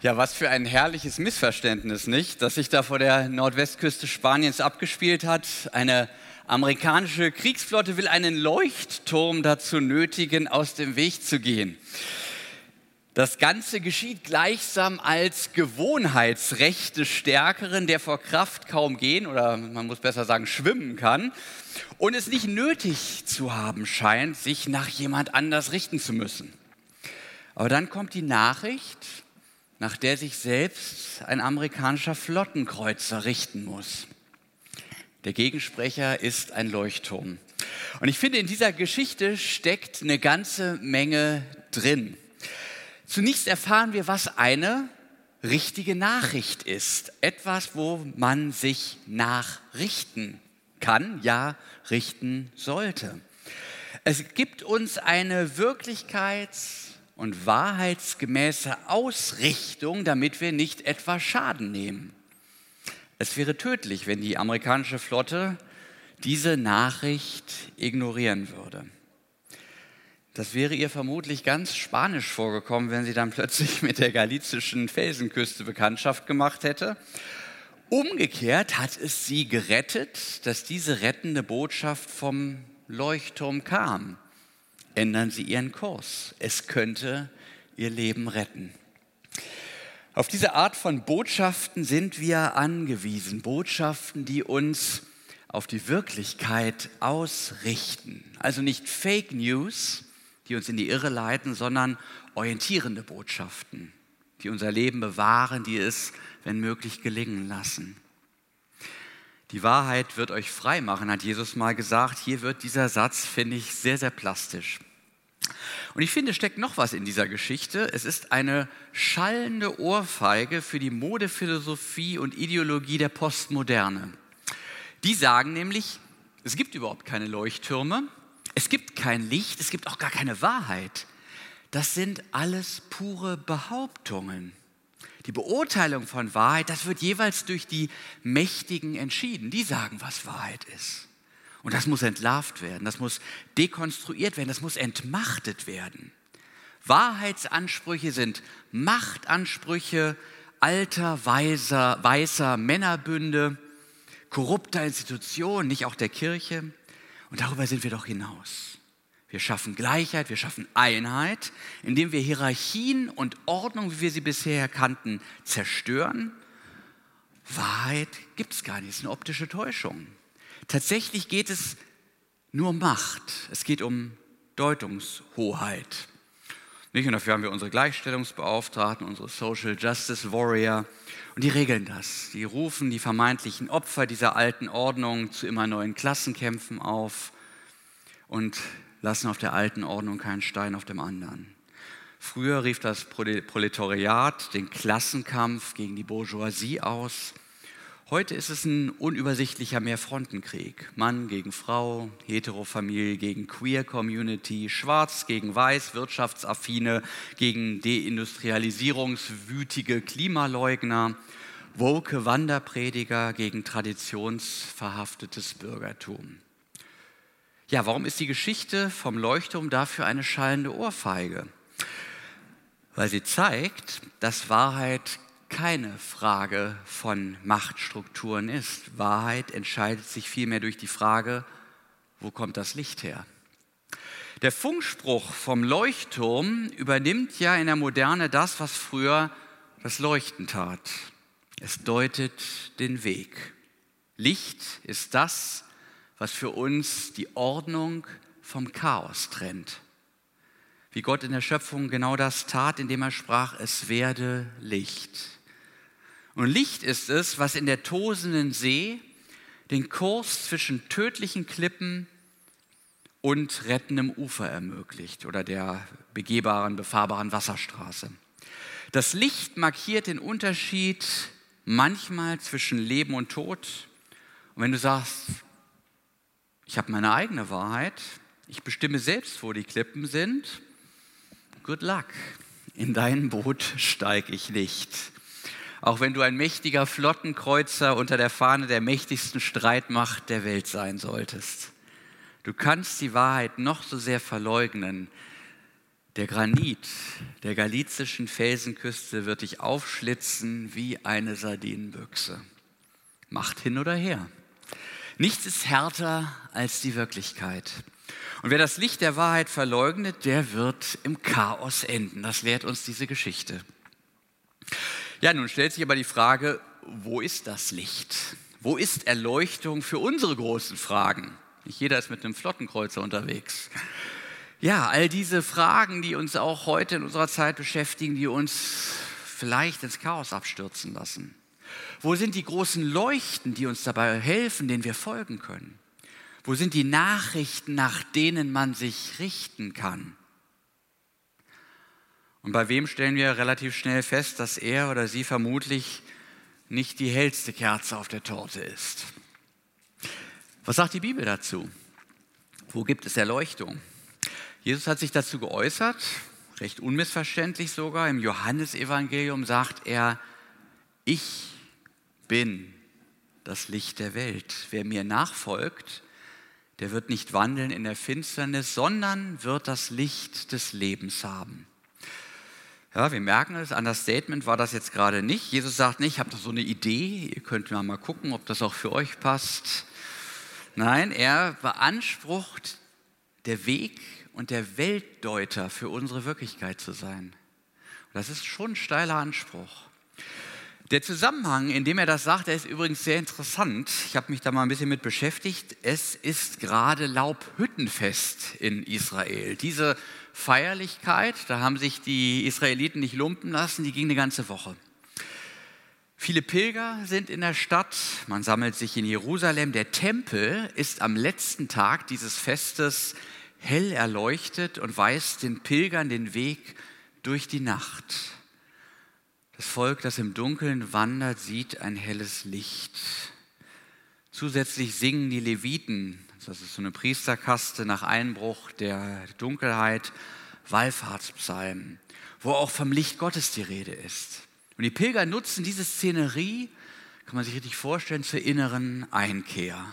Ja, was für ein herrliches Missverständnis, nicht? Das sich da vor der Nordwestküste Spaniens abgespielt hat. Eine amerikanische Kriegsflotte will einen Leuchtturm dazu nötigen, aus dem Weg zu gehen. Das Ganze geschieht gleichsam als Gewohnheitsrecht des Stärkeren, der vor Kraft kaum gehen oder man muss besser sagen schwimmen kann und es nicht nötig zu haben scheint, sich nach jemand anders richten zu müssen. Aber dann kommt die Nachricht, nach der sich selbst ein amerikanischer Flottenkreuzer richten muss. Der Gegensprecher ist ein Leuchtturm. Und ich finde, in dieser Geschichte steckt eine ganze Menge drin. Zunächst erfahren wir, was eine richtige Nachricht ist. Etwas, wo man sich nachrichten kann, ja, richten sollte. Es gibt uns eine Wirklichkeits- und wahrheitsgemäße Ausrichtung, damit wir nicht etwa Schaden nehmen. Es wäre tödlich, wenn die amerikanische Flotte diese Nachricht ignorieren würde. Das wäre ihr vermutlich ganz spanisch vorgekommen, wenn sie dann plötzlich mit der galizischen Felsenküste Bekanntschaft gemacht hätte. Umgekehrt hat es sie gerettet, dass diese rettende Botschaft vom Leuchtturm kam ändern Sie Ihren Kurs. Es könnte Ihr Leben retten. Auf diese Art von Botschaften sind wir angewiesen. Botschaften, die uns auf die Wirklichkeit ausrichten. Also nicht Fake News, die uns in die Irre leiten, sondern orientierende Botschaften, die unser Leben bewahren, die es, wenn möglich, gelingen lassen. Die Wahrheit wird euch frei machen, hat Jesus mal gesagt. Hier wird dieser Satz, finde ich, sehr, sehr plastisch. Und ich finde, steckt noch was in dieser Geschichte. Es ist eine schallende Ohrfeige für die Modephilosophie und Ideologie der Postmoderne. Die sagen nämlich, es gibt überhaupt keine Leuchttürme, es gibt kein Licht, es gibt auch gar keine Wahrheit. Das sind alles pure Behauptungen. Die Beurteilung von Wahrheit, das wird jeweils durch die Mächtigen entschieden. Die sagen, was Wahrheit ist. Und das muss entlarvt werden, das muss dekonstruiert werden, das muss entmachtet werden. Wahrheitsansprüche sind Machtansprüche alter, weiser, weißer Männerbünde, korrupter Institutionen, nicht auch der Kirche. Und darüber sind wir doch hinaus. Wir schaffen Gleichheit, wir schaffen Einheit, indem wir Hierarchien und Ordnung, wie wir sie bisher kannten, zerstören. Wahrheit gibt es gar nicht, es ist eine optische Täuschung. Tatsächlich geht es nur um Macht. Es geht um Deutungshoheit. Nicht? Und dafür haben wir unsere Gleichstellungsbeauftragten, unsere Social Justice Warrior. Und die regeln das. Die rufen die vermeintlichen Opfer dieser alten Ordnung zu immer neuen Klassenkämpfen auf und lassen auf der alten Ordnung keinen Stein auf dem anderen. Früher rief das Proletariat den Klassenkampf gegen die Bourgeoisie aus. Heute ist es ein unübersichtlicher Mehrfrontenkrieg. Mann gegen Frau, Heterofamilie gegen Queer Community, Schwarz gegen Weiß, Wirtschaftsaffine gegen deindustrialisierungswütige Klimaleugner, woke Wanderprediger gegen traditionsverhaftetes Bürgertum. Ja, warum ist die Geschichte vom Leuchtturm dafür eine schallende Ohrfeige? Weil sie zeigt, dass Wahrheit keine Frage von Machtstrukturen ist. Wahrheit entscheidet sich vielmehr durch die Frage, wo kommt das Licht her? Der Funkspruch vom Leuchtturm übernimmt ja in der Moderne das, was früher das Leuchten tat. Es deutet den Weg. Licht ist das, was für uns die Ordnung vom Chaos trennt. Wie Gott in der Schöpfung genau das tat, indem er sprach, es werde Licht. Und Licht ist es, was in der tosenden See den Kurs zwischen tödlichen Klippen und rettendem Ufer ermöglicht oder der begehbaren, befahrbaren Wasserstraße. Das Licht markiert den Unterschied manchmal zwischen Leben und Tod. Und wenn du sagst, ich habe meine eigene Wahrheit, ich bestimme selbst, wo die Klippen sind, good luck. In dein Boot steige ich nicht auch wenn du ein mächtiger Flottenkreuzer unter der Fahne der mächtigsten Streitmacht der Welt sein solltest. Du kannst die Wahrheit noch so sehr verleugnen. Der Granit der galizischen Felsenküste wird dich aufschlitzen wie eine Sardinenbüchse. Macht hin oder her. Nichts ist härter als die Wirklichkeit. Und wer das Licht der Wahrheit verleugnet, der wird im Chaos enden. Das lehrt uns diese Geschichte. Ja, nun stellt sich aber die Frage, wo ist das Licht? Wo ist Erleuchtung für unsere großen Fragen? Nicht jeder ist mit einem Flottenkreuzer unterwegs. Ja, all diese Fragen, die uns auch heute in unserer Zeit beschäftigen, die uns vielleicht ins Chaos abstürzen lassen. Wo sind die großen Leuchten, die uns dabei helfen, denen wir folgen können? Wo sind die Nachrichten, nach denen man sich richten kann? Und bei wem stellen wir relativ schnell fest, dass er oder sie vermutlich nicht die hellste Kerze auf der Torte ist? Was sagt die Bibel dazu? Wo gibt es Erleuchtung? Jesus hat sich dazu geäußert, recht unmissverständlich sogar. Im Johannesevangelium sagt er, ich bin das Licht der Welt. Wer mir nachfolgt, der wird nicht wandeln in der Finsternis, sondern wird das Licht des Lebens haben. Ja, wir merken es, an das Statement war das jetzt gerade nicht. Jesus sagt nicht, ich habe doch so eine Idee, ihr könnt mal gucken, ob das auch für euch passt. Nein, er beansprucht, der Weg und der Weltdeuter für unsere Wirklichkeit zu sein. das ist schon ein steiler Anspruch. Der Zusammenhang, in dem er das sagt, der ist übrigens sehr interessant. Ich habe mich da mal ein bisschen mit beschäftigt. Es ist gerade Laubhüttenfest in Israel. Diese Feierlichkeit, da haben sich die Israeliten nicht lumpen lassen, die ging eine ganze Woche. Viele Pilger sind in der Stadt, man sammelt sich in Jerusalem. Der Tempel ist am letzten Tag dieses Festes hell erleuchtet und weist den Pilgern den Weg durch die Nacht. Das Volk, das im Dunkeln wandert, sieht ein helles Licht. Zusätzlich singen die Leviten, das ist so eine Priesterkaste nach Einbruch der Dunkelheit, Wallfahrtspsalmen, wo auch vom Licht Gottes die Rede ist. Und die Pilger nutzen diese Szenerie, kann man sich richtig vorstellen, zur inneren Einkehr.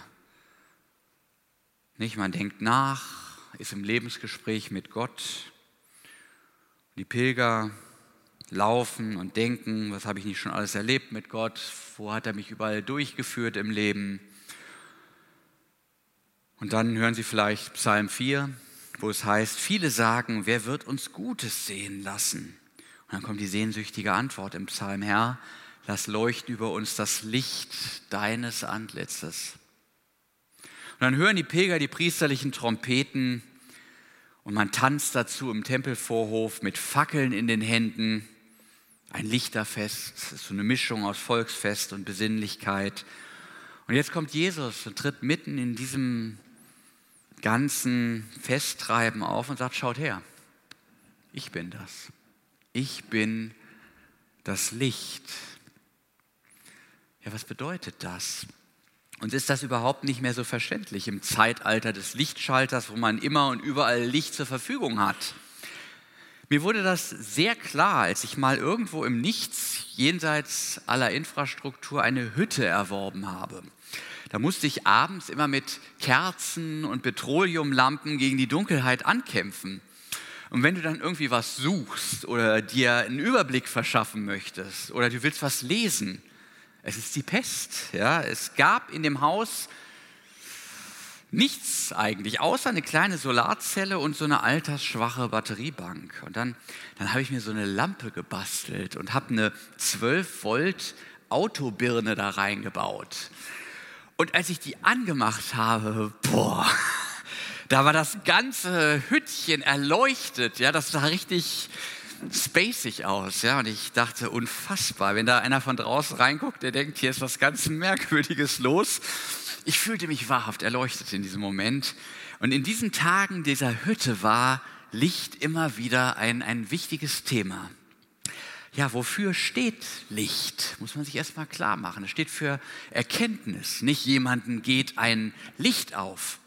Nicht, man denkt nach, ist im Lebensgespräch mit Gott. Die Pilger laufen und denken, was habe ich nicht schon alles erlebt mit Gott, wo hat er mich überall durchgeführt im Leben. Und dann hören Sie vielleicht Psalm 4, wo es heißt, viele sagen, wer wird uns Gutes sehen lassen? Und dann kommt die sehnsüchtige Antwort im Psalm, Herr, lass leuchten über uns das Licht deines Antlitzes. Und dann hören die Pilger die priesterlichen Trompeten und man tanzt dazu im Tempelvorhof mit Fackeln in den Händen. Ein Lichterfest, so eine Mischung aus Volksfest und Besinnlichkeit. Und jetzt kommt Jesus und tritt mitten in diesem ganzen Festtreiben auf und sagt, schaut her, ich bin das. Ich bin das Licht. Ja, was bedeutet das? Und ist das überhaupt nicht mehr so verständlich im Zeitalter des Lichtschalters, wo man immer und überall Licht zur Verfügung hat? Mir wurde das sehr klar, als ich mal irgendwo im Nichts, jenseits aller Infrastruktur, eine Hütte erworben habe. Da musste ich abends immer mit Kerzen und Petroleumlampen gegen die Dunkelheit ankämpfen. Und wenn du dann irgendwie was suchst oder dir einen Überblick verschaffen möchtest oder du willst was lesen, es ist die Pest. Ja? Es gab in dem Haus nichts eigentlich, außer eine kleine Solarzelle und so eine altersschwache Batteriebank. Und dann, dann habe ich mir so eine Lampe gebastelt und habe eine 12 Volt Autobirne da reingebaut. Und als ich die angemacht habe, boah, da war das ganze Hüttchen erleuchtet. Ja, das sah richtig, spacig aus. Ja? Und ich dachte, unfassbar, wenn da einer von draußen reinguckt, der denkt, hier ist was ganz Merkwürdiges los. Ich fühlte mich wahrhaft erleuchtet in diesem Moment. Und in diesen Tagen dieser Hütte war Licht immer wieder ein, ein wichtiges Thema. Ja, wofür steht Licht? Muss man sich erstmal klar machen. Es steht für Erkenntnis. Nicht jemanden geht ein Licht auf.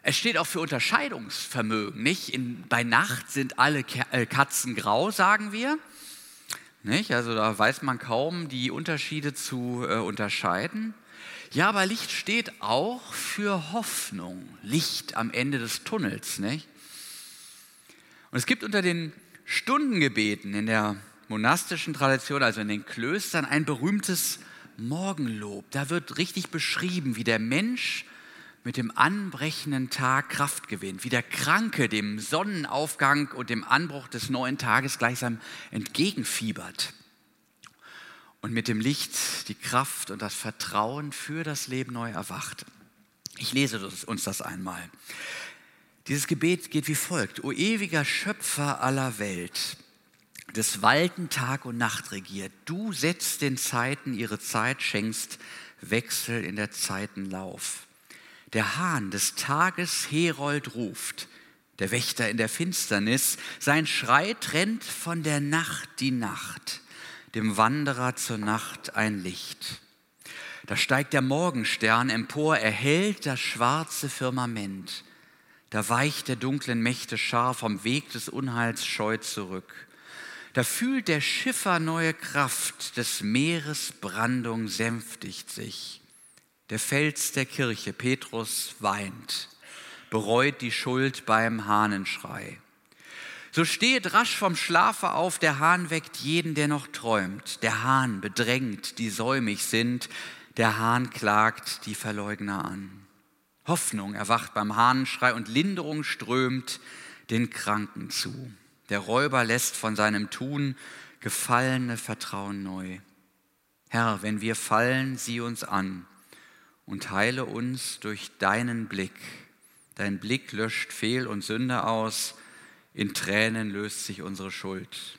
Es steht auch für Unterscheidungsvermögen, nicht? In, bei Nacht sind alle äh, Katzen grau, sagen wir. Nicht? Also da weiß man kaum die Unterschiede zu äh, unterscheiden. Ja, aber Licht steht auch für Hoffnung. Licht am Ende des Tunnels, nicht? Und es gibt unter den Stundengebeten in der monastischen Tradition, also in den Klöstern, ein berühmtes Morgenlob. Da wird richtig beschrieben, wie der Mensch mit dem anbrechenden Tag Kraft gewinnt, wie der Kranke dem Sonnenaufgang und dem Anbruch des neuen Tages gleichsam entgegenfiebert und mit dem Licht die Kraft und das Vertrauen für das Leben neu erwacht. Ich lese uns das einmal. Dieses Gebet geht wie folgt. O ewiger Schöpfer aller Welt, des Walten Tag und Nacht regiert, du setzt den Zeiten ihre Zeit, schenkst Wechsel in der Zeitenlauf. Der Hahn des Tages Herold ruft, der Wächter in der Finsternis, sein Schrei trennt von der Nacht die Nacht, dem Wanderer zur Nacht ein Licht. Da steigt der Morgenstern empor, erhellt das schwarze Firmament. Da weicht der dunklen Mächte Schar vom Weg des Unheils scheu zurück. Da fühlt der Schiffer neue Kraft, des Meeres Brandung sänftigt sich. Der Fels der Kirche, Petrus, weint, bereut die Schuld beim Hahnenschrei. So stehet rasch vom Schlafe auf, der Hahn weckt jeden, der noch träumt. Der Hahn bedrängt, die säumig sind, der Hahn klagt die Verleugner an. Hoffnung erwacht beim Hahnenschrei und Linderung strömt den Kranken zu. Der Räuber lässt von seinem Tun gefallene Vertrauen neu. Herr, wenn wir fallen, sieh uns an und heile uns durch deinen Blick. Dein Blick löscht Fehl und Sünde aus, in Tränen löst sich unsere Schuld.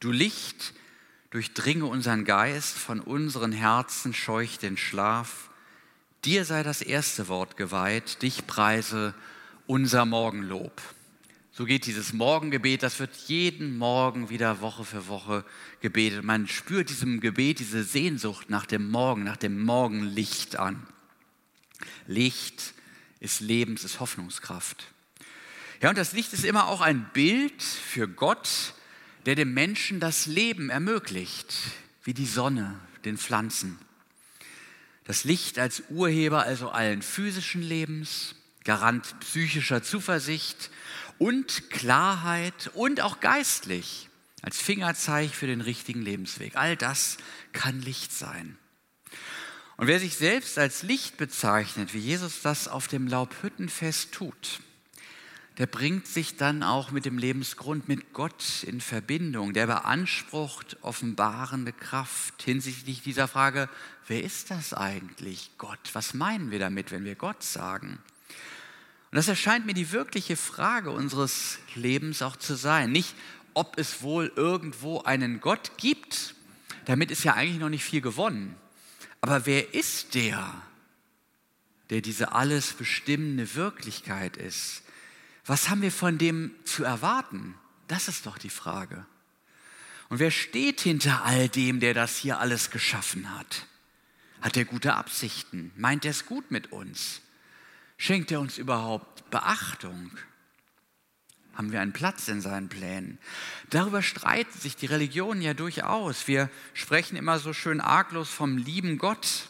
Du Licht, durchdringe unseren Geist, von unseren Herzen scheuch den Schlaf. Dir sei das erste Wort geweiht, dich preise unser Morgenlob. So geht dieses Morgengebet, das wird jeden Morgen wieder Woche für Woche gebetet. Man spürt diesem Gebet diese Sehnsucht nach dem Morgen, nach dem Morgenlicht an. Licht ist Lebens, ist Hoffnungskraft. Ja, und das Licht ist immer auch ein Bild für Gott, der dem Menschen das Leben ermöglicht, wie die Sonne den Pflanzen. Das Licht als Urheber also allen physischen Lebens, Garant psychischer Zuversicht und Klarheit und auch geistlich als Fingerzeig für den richtigen Lebensweg. All das kann Licht sein. Und wer sich selbst als Licht bezeichnet, wie Jesus das auf dem Laubhüttenfest tut, der bringt sich dann auch mit dem Lebensgrund, mit Gott in Verbindung. Der beansprucht offenbarende Kraft hinsichtlich dieser Frage, wer ist das eigentlich, Gott? Was meinen wir damit, wenn wir Gott sagen? Und das erscheint mir die wirkliche Frage unseres Lebens auch zu sein. Nicht, ob es wohl irgendwo einen Gott gibt, damit ist ja eigentlich noch nicht viel gewonnen. Aber wer ist der, der diese alles bestimmende Wirklichkeit ist? Was haben wir von dem zu erwarten? Das ist doch die Frage. Und wer steht hinter all dem, der das hier alles geschaffen hat? Hat er gute Absichten? Meint er es gut mit uns? Schenkt er uns überhaupt Beachtung? Haben wir einen Platz in seinen Plänen? Darüber streiten sich die Religionen ja durchaus. Wir sprechen immer so schön arglos vom lieben Gott.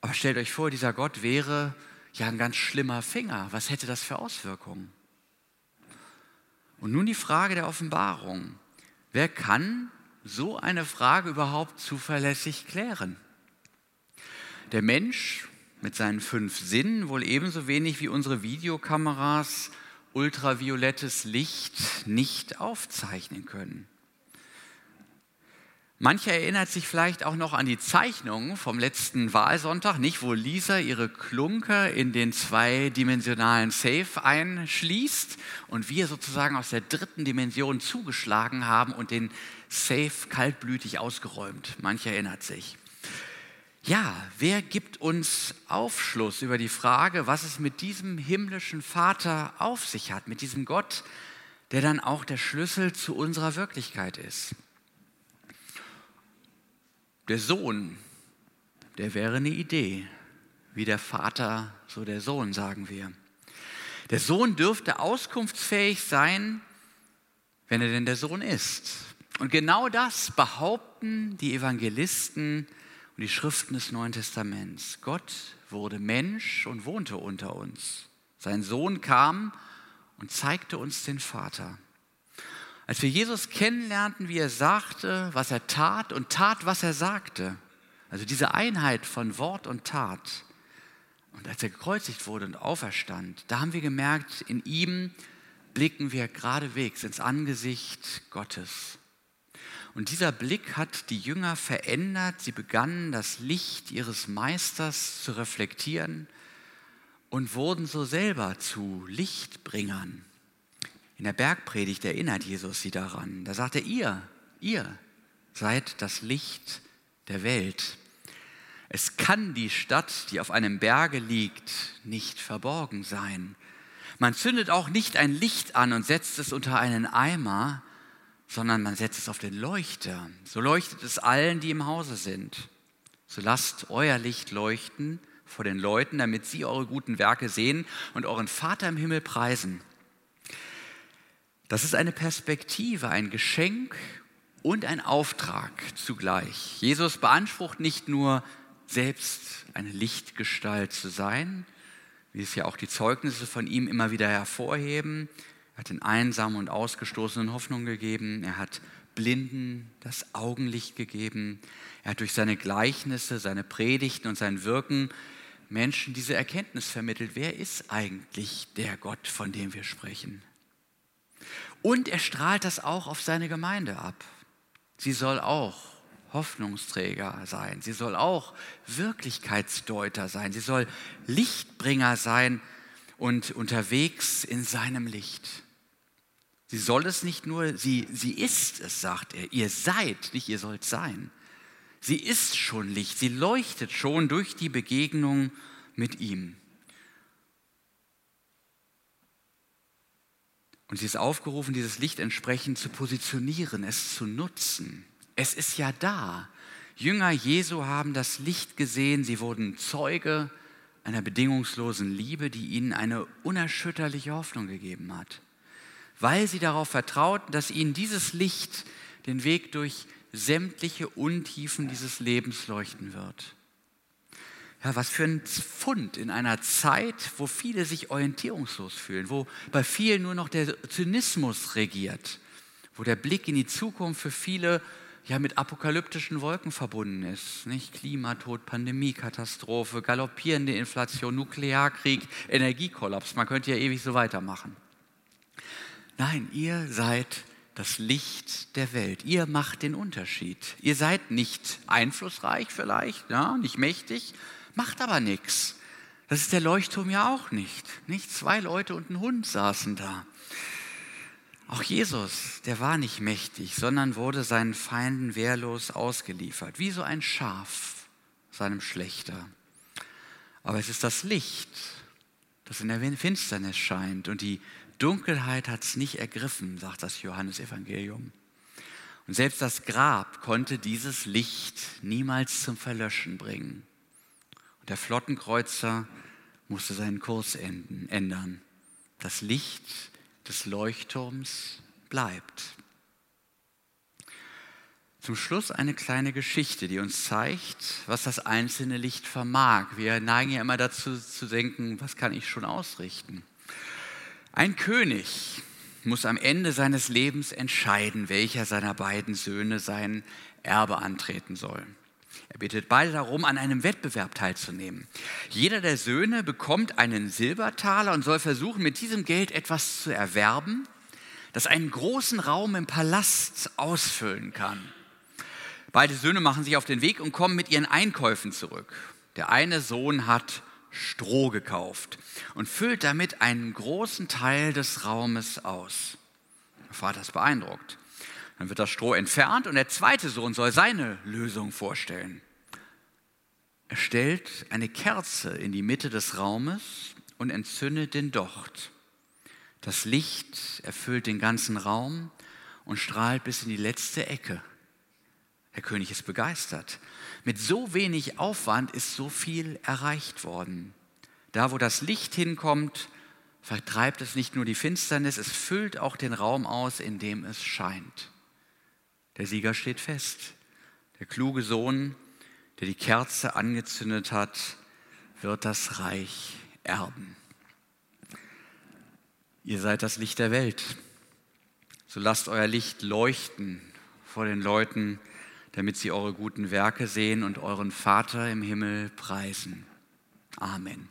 Aber stellt euch vor, dieser Gott wäre ja ein ganz schlimmer Finger. Was hätte das für Auswirkungen? Und nun die Frage der Offenbarung. Wer kann so eine Frage überhaupt zuverlässig klären? Der Mensch mit seinen fünf Sinnen wohl ebenso wenig wie unsere Videokameras ultraviolettes Licht nicht aufzeichnen können. Mancher erinnert sich vielleicht auch noch an die Zeichnung vom letzten Wahlsonntag, nicht wo Lisa ihre Klunker in den zweidimensionalen Safe einschließt und wir sozusagen aus der dritten Dimension zugeschlagen haben und den Safe kaltblütig ausgeräumt. Mancher erinnert sich. Ja, wer gibt uns Aufschluss über die Frage, was es mit diesem himmlischen Vater auf sich hat, mit diesem Gott, der dann auch der Schlüssel zu unserer Wirklichkeit ist? Der Sohn, der wäre eine Idee, wie der Vater, so der Sohn, sagen wir. Der Sohn dürfte auskunftsfähig sein, wenn er denn der Sohn ist. Und genau das behaupten die Evangelisten und die Schriften des Neuen Testaments. Gott wurde Mensch und wohnte unter uns. Sein Sohn kam und zeigte uns den Vater. Als wir Jesus kennenlernten, wie er sagte, was er tat und tat, was er sagte, also diese Einheit von Wort und Tat, und als er gekreuzigt wurde und auferstand, da haben wir gemerkt, in ihm blicken wir geradewegs ins Angesicht Gottes. Und dieser Blick hat die Jünger verändert. Sie begannen das Licht ihres Meisters zu reflektieren und wurden so selber zu Lichtbringern. In der Bergpredigt erinnert Jesus sie daran. Da sagt er, ihr, ihr seid das Licht der Welt. Es kann die Stadt, die auf einem Berge liegt, nicht verborgen sein. Man zündet auch nicht ein Licht an und setzt es unter einen Eimer, sondern man setzt es auf den Leuchter. So leuchtet es allen, die im Hause sind. So lasst euer Licht leuchten vor den Leuten, damit sie eure guten Werke sehen und euren Vater im Himmel preisen. Das ist eine Perspektive, ein Geschenk und ein Auftrag zugleich. Jesus beansprucht nicht nur selbst eine Lichtgestalt zu sein, wie es ja auch die Zeugnisse von ihm immer wieder hervorheben. Er hat den Einsamen und Ausgestoßenen Hoffnung gegeben. Er hat Blinden das Augenlicht gegeben. Er hat durch seine Gleichnisse, seine Predigten und sein Wirken Menschen diese Erkenntnis vermittelt. Wer ist eigentlich der Gott, von dem wir sprechen? Und er strahlt das auch auf seine Gemeinde ab. Sie soll auch Hoffnungsträger sein. Sie soll auch Wirklichkeitsdeuter sein. Sie soll Lichtbringer sein und unterwegs in seinem Licht. Sie soll es nicht nur, sie, sie ist es, sagt er. Ihr seid, nicht ihr sollt sein. Sie ist schon Licht. Sie leuchtet schon durch die Begegnung mit ihm. Und sie ist aufgerufen, dieses Licht entsprechend zu positionieren, es zu nutzen. Es ist ja da. Jünger Jesu haben das Licht gesehen, sie wurden Zeuge einer bedingungslosen Liebe, die ihnen eine unerschütterliche Hoffnung gegeben hat, weil sie darauf vertrauten, dass ihnen dieses Licht den Weg durch sämtliche Untiefen dieses Lebens leuchten wird. Ja, was für ein Pfund in einer Zeit, wo viele sich orientierungslos fühlen, wo bei vielen nur noch der Zynismus regiert, wo der Blick in die Zukunft für viele ja mit apokalyptischen Wolken verbunden ist. Nicht? Klimatod, Pandemiekatastrophe, galoppierende Inflation, Nuklearkrieg, Energiekollaps. Man könnte ja ewig so weitermachen. Nein, ihr seid das Licht der Welt. Ihr macht den Unterschied. Ihr seid nicht einflussreich vielleicht, ja, nicht mächtig, macht aber nichts. Das ist der Leuchtturm ja auch nicht. Nicht zwei Leute und ein Hund saßen da. Auch Jesus, der war nicht mächtig, sondern wurde seinen Feinden wehrlos ausgeliefert, wie so ein Schaf seinem Schlechter. Aber es ist das Licht, das in der Finsternis scheint und die Dunkelheit hat es nicht ergriffen, sagt das Johannesevangelium. Und selbst das Grab konnte dieses Licht niemals zum Verlöschen bringen. Der Flottenkreuzer musste seinen Kurs ändern. Das Licht des Leuchtturms bleibt. Zum Schluss eine kleine Geschichte, die uns zeigt, was das einzelne Licht vermag. Wir neigen ja immer dazu zu denken, was kann ich schon ausrichten? Ein König muss am Ende seines Lebens entscheiden, welcher seiner beiden Söhne sein Erbe antreten soll. Er bittet beide darum, an einem Wettbewerb teilzunehmen. Jeder der Söhne bekommt einen Silbertaler und soll versuchen, mit diesem Geld etwas zu erwerben, das einen großen Raum im Palast ausfüllen kann. Beide Söhne machen sich auf den Weg und kommen mit ihren Einkäufen zurück. Der eine Sohn hat Stroh gekauft und füllt damit einen großen Teil des Raumes aus. Der Vater ist beeindruckt. Dann wird das Stroh entfernt und der zweite Sohn soll seine Lösung vorstellen. Er stellt eine Kerze in die Mitte des Raumes und entzündet den Docht. Das Licht erfüllt den ganzen Raum und strahlt bis in die letzte Ecke. Der König ist begeistert. Mit so wenig Aufwand ist so viel erreicht worden. Da, wo das Licht hinkommt, vertreibt es nicht nur die Finsternis, es füllt auch den Raum aus, in dem es scheint. Der Sieger steht fest. Der kluge Sohn, der die Kerze angezündet hat, wird das Reich erben. Ihr seid das Licht der Welt. So lasst euer Licht leuchten vor den Leuten, damit sie eure guten Werke sehen und euren Vater im Himmel preisen. Amen.